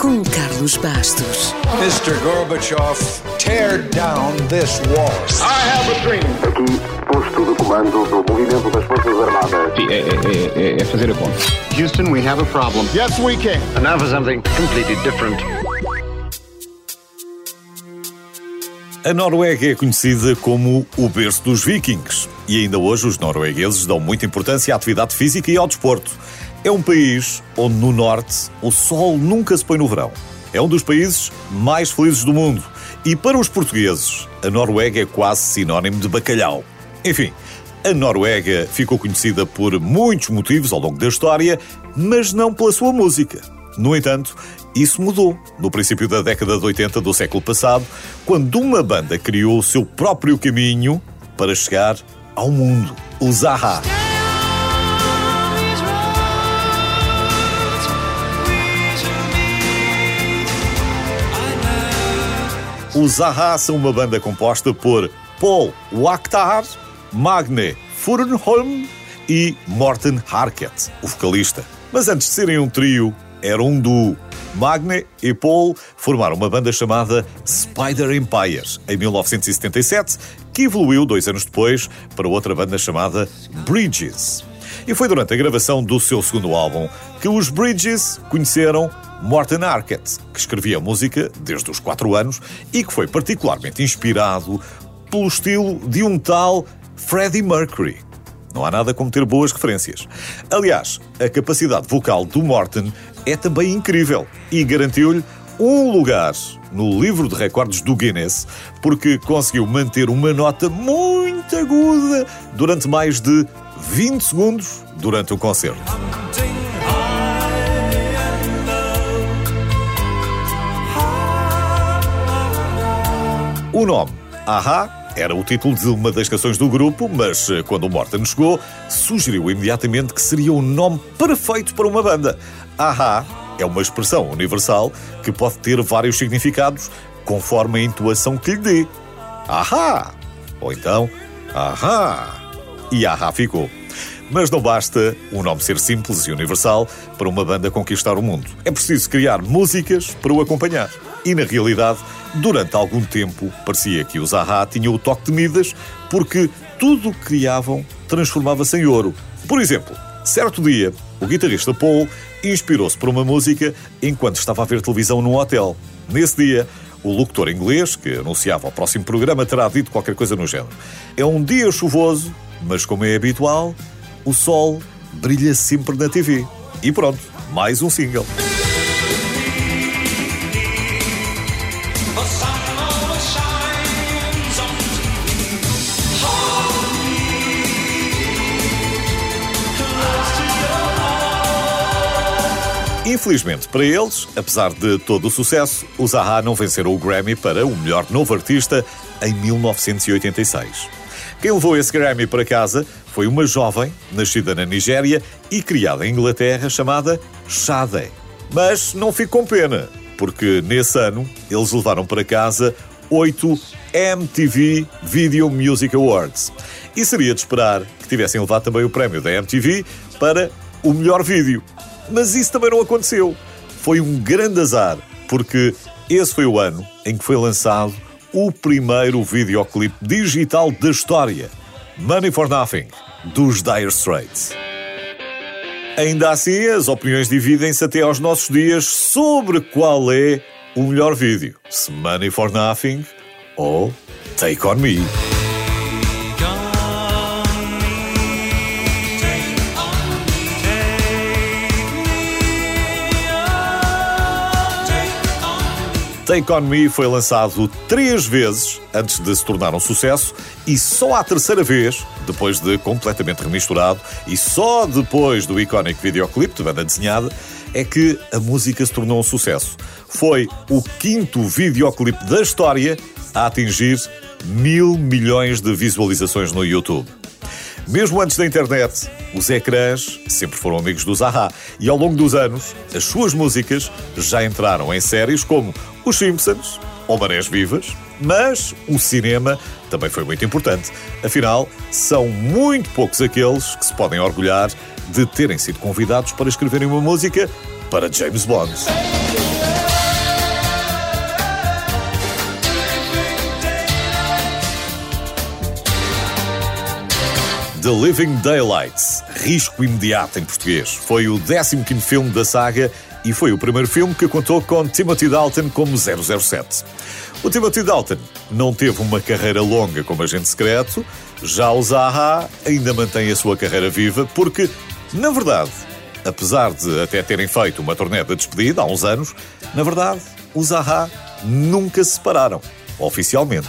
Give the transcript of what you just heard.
com Carlos Bastos. Mr. Gorbachev, tear down this wall. I have a dream. Aqui, posto de comando do movimento das Forças Armadas. Sim, é, é, é, é fazer a conta. Houston, we have a problem. Yes, we can. And now for something completely different. A Noruega é conhecida como o berço dos vikings e ainda hoje os noruegueses dão muita importância à atividade física e ao desporto. É um país onde no norte o sol nunca se põe no verão. É um dos países mais felizes do mundo e para os portugueses a Noruega é quase sinónimo de bacalhau. Enfim, a Noruega ficou conhecida por muitos motivos ao longo da história, mas não pela sua música. No entanto, isso mudou no princípio da década de 80 do século passado, quando uma banda criou o seu próprio caminho para chegar ao mundo, o Zaha. Os Zaha são uma banda composta por Paul Wakhtar, Magne Furenholm e Morten Harket, o vocalista. Mas antes de serem um trio, eram um duo. Magne e Paul formaram uma banda chamada Spider Empires em 1977, que evoluiu dois anos depois para outra banda chamada Bridges. E foi durante a gravação do seu segundo álbum que os Bridges conheceram Morten Arquette, que escrevia música desde os 4 anos e que foi particularmente inspirado pelo estilo de um tal Freddie Mercury. Não há nada como ter boas referências. Aliás, a capacidade vocal do Morten é também incrível e garantiu-lhe um lugar no livro de recordes do Guinness porque conseguiu manter uma nota muito aguda durante mais de 20 segundos durante o concerto. O nome, Aha, era o título de uma das canções do grupo, mas eh, quando o Morten chegou, sugeriu imediatamente que seria o nome perfeito para uma banda. Aha é uma expressão universal que pode ter vários significados conforme a intuação que lhe dê. Aha! Ou então, Aha! E Aha ficou. Mas não basta um nome ser simples e universal para uma banda conquistar o mundo. É preciso criar músicas para o acompanhar. E na realidade, durante algum tempo, parecia que os Zaha tinham o toque de Midas porque tudo o que criavam transformava-se em ouro. Por exemplo, certo dia, o guitarrista Paul inspirou-se por uma música enquanto estava a ver televisão num hotel. Nesse dia, o locutor inglês, que anunciava o próximo programa, terá dito qualquer coisa no género. É um dia chuvoso, mas como é habitual, o sol brilha sempre na TV. E pronto, mais um single. Infelizmente para eles, apesar de todo o sucesso, os Zaha não venceram o Grammy para o melhor novo artista em 1986. Quem levou esse Grammy para casa foi uma jovem, nascida na Nigéria e criada em Inglaterra, chamada Sade. Mas não fico com pena, porque nesse ano eles levaram para casa oito MTV Video Music Awards. E seria de esperar que tivessem levado também o prémio da MTV para o melhor vídeo. Mas isso também não aconteceu. Foi um grande azar, porque esse foi o ano em que foi lançado o primeiro videoclipe digital da história, Money for Nothing, dos Dire Straits. Ainda assim, as opiniões dividem-se até aos nossos dias sobre qual é o melhor vídeo, se Money for Nothing ou Take On Me. Me foi lançado três vezes antes de se tornar um sucesso e só à terceira vez, depois de completamente remisturado e só depois do icónico videoclipe de banda desenhada, é que a música se tornou um sucesso. Foi o quinto videoclipe da história a atingir mil milhões de visualizações no YouTube. Mesmo antes da internet, os ecrãs sempre foram amigos do Zaha e ao longo dos anos, as suas músicas já entraram em séries como Os Simpsons ou Marés Vivas, mas o cinema também foi muito importante. Afinal, são muito poucos aqueles que se podem orgulhar de terem sido convidados para escreverem uma música para James Bond. The Living Daylights, Risco Imediato em português, foi o 15 filme da saga e foi o primeiro filme que contou com Timothy Dalton como 007. O Timothy Dalton não teve uma carreira longa como agente secreto, já o Zaha ainda mantém a sua carreira viva porque, na verdade, apesar de até terem feito uma turnê de despedida há uns anos, na verdade, o Zaha nunca se separaram, oficialmente.